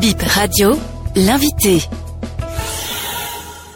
Bip Radio, l'invité.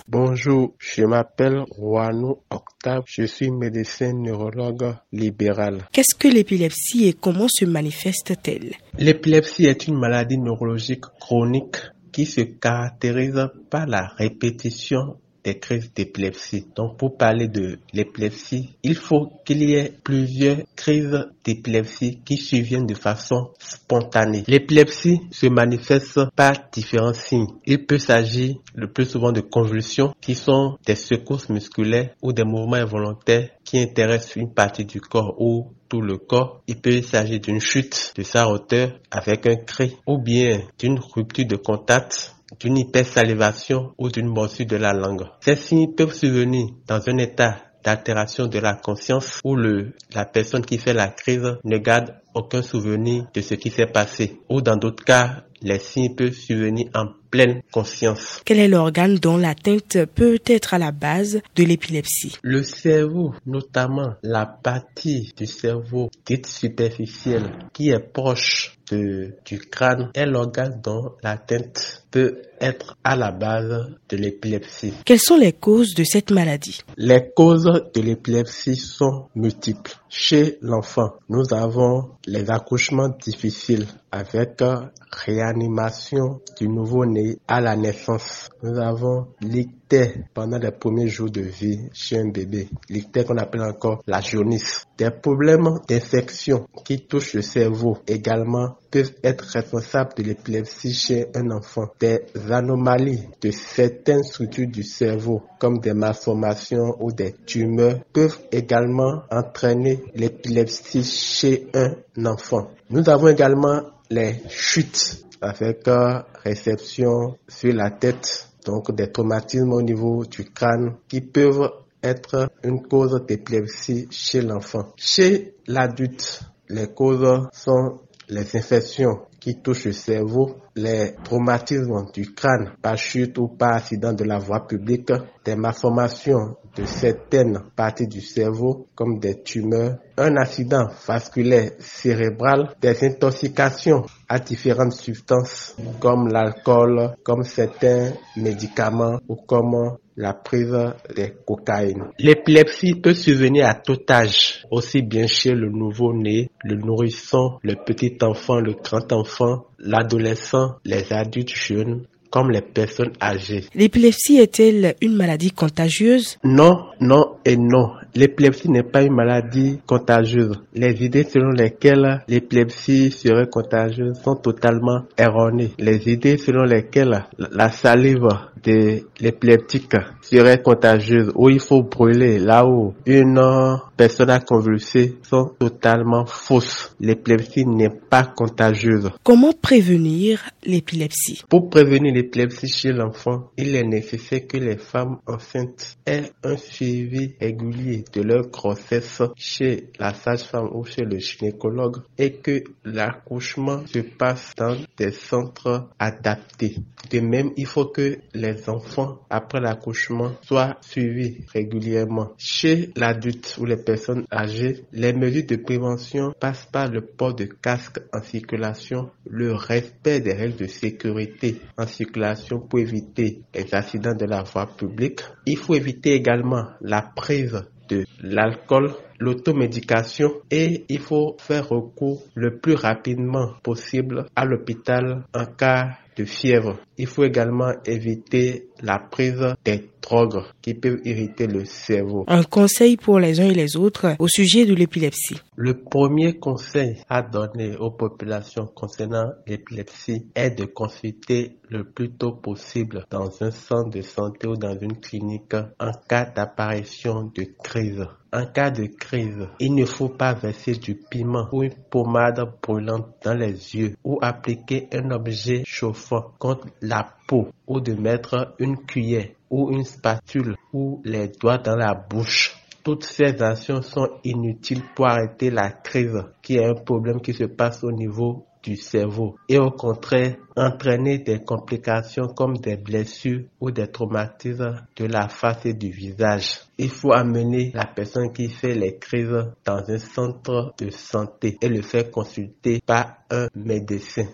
Bonjour, je m'appelle Juano Octave, je suis médecin neurologue libéral. Qu'est-ce que l'épilepsie et comment se manifeste-t-elle? L'épilepsie est une maladie neurologique chronique qui se caractérise par la répétition des crises d'épilepsie. Donc pour parler de l'épilepsie, il faut qu'il y ait plusieurs crises d'épilepsie qui surviennent de façon spontanée. L'épilepsie se manifeste par différents signes. Il peut s'agir le plus souvent de convulsions qui sont des secousses musculaires ou des mouvements involontaires qui intéressent une partie du corps ou tout le corps. Il peut s'agir d'une chute de sa hauteur avec un cri ou bien d'une rupture de contact d'une hypersalivation ou d'une morsure de la langue. Ces signes peuvent survenir dans un état d'altération de la conscience où le, la personne qui fait la crise ne garde aucun souvenir de ce qui s'est passé. Ou dans d'autres cas, les signes peuvent survenir en pleine conscience. Quel est l'organe dont l'atteinte peut être à la base de l'épilepsie? Le cerveau, notamment la partie du cerveau dite superficielle qui est proche de, du crâne, est l'organe dont l'atteinte peut être à la base de l'épilepsie. Quelles sont les causes de cette maladie? Les causes de l'épilepsie sont multiples. Chez l'enfant, nous avons les accouchements difficiles avec réanimation du nouveau-né à la naissance. Nous avons l'ictère pendant les premiers jours de vie chez un bébé. L'ictère qu'on appelle encore la jaunisse. Des problèmes d'infection qui touchent le cerveau également peuvent être responsables de l'épilepsie chez un enfant. Des anomalies de certaines structures du cerveau comme des malformations ou des tumeurs peuvent également entraîner l'épilepsie chez un enfant. Nous avons également les chutes avec réception sur la tête, donc des traumatismes au niveau du crâne qui peuvent être une cause d'épilepsie chez l'enfant. Chez l'adulte, les causes sont les infections qui touchent le cerveau, les traumatismes du crâne par chute ou par accident de la voie publique, des malformations de certaines parties du cerveau comme des tumeurs, un accident vasculaire cérébral, des intoxications à différentes substances comme l'alcool, comme certains médicaments ou comme la prise de cocaïne. L'épilepsie peut survenir à tout âge, aussi bien chez le nouveau-né, le nourrisson, le petit enfant, le grand enfant, l'adolescent, les adultes jeunes, comme les personnes âgées. L'épilepsie est-elle une maladie contagieuse? Non, non et non. L'épilepsie n'est pas une maladie contagieuse. Les idées selon lesquelles l'épilepsie serait contagieuse sont totalement erronées. Les idées selon lesquelles la salive de l'épileptique serait contagieuse ou il faut brûler là où une personne a convulsé sont totalement fausses. L'épilepsie n'est pas contagieuse. Comment prévenir l'épilepsie? Pour prévenir l'épilepsie chez l'enfant, il est nécessaire que les femmes enceintes aient un suivi régulier de leur grossesse chez la sage-femme ou chez le gynécologue et que l'accouchement se passe dans des centres adaptés. De même, il faut que les enfants, après l'accouchement, soient suivis régulièrement. Chez l'adulte ou les personnes âgées, les mesures de prévention passent par le port de casque en circulation, le respect des règles de sécurité en circulation pour éviter les accidents de la voie publique. Il faut éviter également la prise l'alcool, l'automédication et il faut faire recours le plus rapidement possible à l'hôpital en cas de fièvre. Il faut également éviter la prise des drogues qui peuvent irriter le cerveau. Un conseil pour les uns et les autres au sujet de l'épilepsie. Le premier conseil à donner aux populations concernant l'épilepsie est de consulter le plus tôt possible dans un centre de santé ou dans une clinique en cas d'apparition de crise. En cas de crise, il ne faut pas verser du piment ou une pommade brûlante dans les yeux ou appliquer un objet chauffant contre la peau ou de mettre une cuillère ou une spatule ou les doigts dans la bouche. Toutes ces actions sont inutiles pour arrêter la crise, qui est un problème qui se passe au niveau du cerveau et au contraire entraîner des complications comme des blessures ou des traumatismes de la face et du visage. Il faut amener la personne qui fait les crises dans un centre de santé et le faire consulter par un médecin.